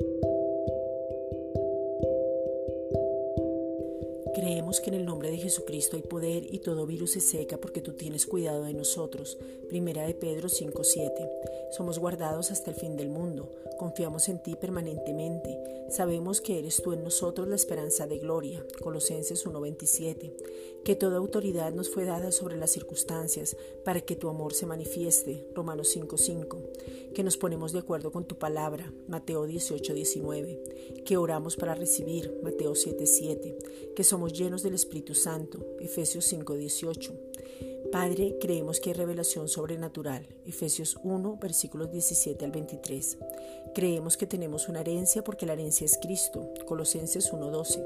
Thank you. Creemos que en el nombre de Jesucristo hay poder y todo virus se seca porque tú tienes cuidado de nosotros. Primera de Pedro 5:7. Somos guardados hasta el fin del mundo. Confiamos en ti permanentemente. Sabemos que eres tú en nosotros la esperanza de gloria. Colosenses 1:27. Que toda autoridad nos fue dada sobre las circunstancias para que tu amor se manifieste. Romanos 5:5. Que nos ponemos de acuerdo con tu palabra. Mateo 18:19. Que oramos para recibir. Mateo 7:7. Que somos llenos del Espíritu Santo. Efesios 5:18. Padre, creemos que hay revelación sobrenatural. Efesios 1, versículos 17 al 23. Creemos que tenemos una herencia porque la herencia es Cristo. Colosenses 1:12.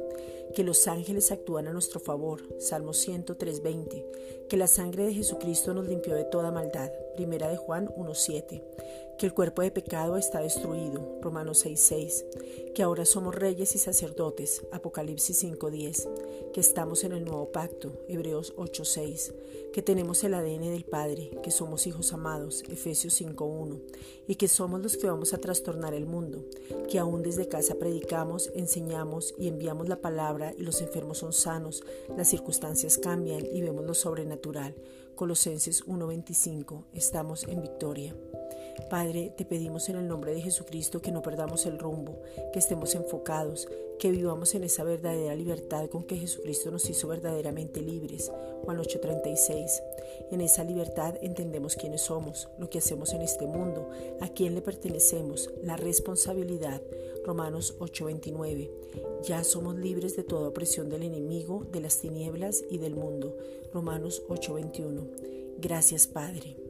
Que los ángeles actúan a nuestro favor. Salmo 103:20. Que la sangre de Jesucristo nos limpió de toda maldad. Primera de Juan 1:7 que el cuerpo de pecado está destruido, Romanos 6:6, que ahora somos reyes y sacerdotes, Apocalipsis 5:10, que estamos en el nuevo pacto, Hebreos 8:6, que tenemos el ADN del Padre, que somos hijos amados, Efesios 5:1, y que somos los que vamos a trastornar el mundo, que aún desde casa predicamos, enseñamos y enviamos la palabra y los enfermos son sanos, las circunstancias cambian y vemos lo sobrenatural. Colosenses 1:25, estamos en victoria. Padre, te pedimos en el nombre de Jesucristo que no perdamos el rumbo, que estemos enfocados, que vivamos en esa verdadera libertad con que Jesucristo nos hizo verdaderamente libres. Juan 8:36. En esa libertad entendemos quiénes somos, lo que hacemos en este mundo, a quién le pertenecemos, la responsabilidad. Romanos 8:29. Ya somos libres de toda opresión del enemigo, de las tinieblas y del mundo. Romanos 8:21. Gracias Padre.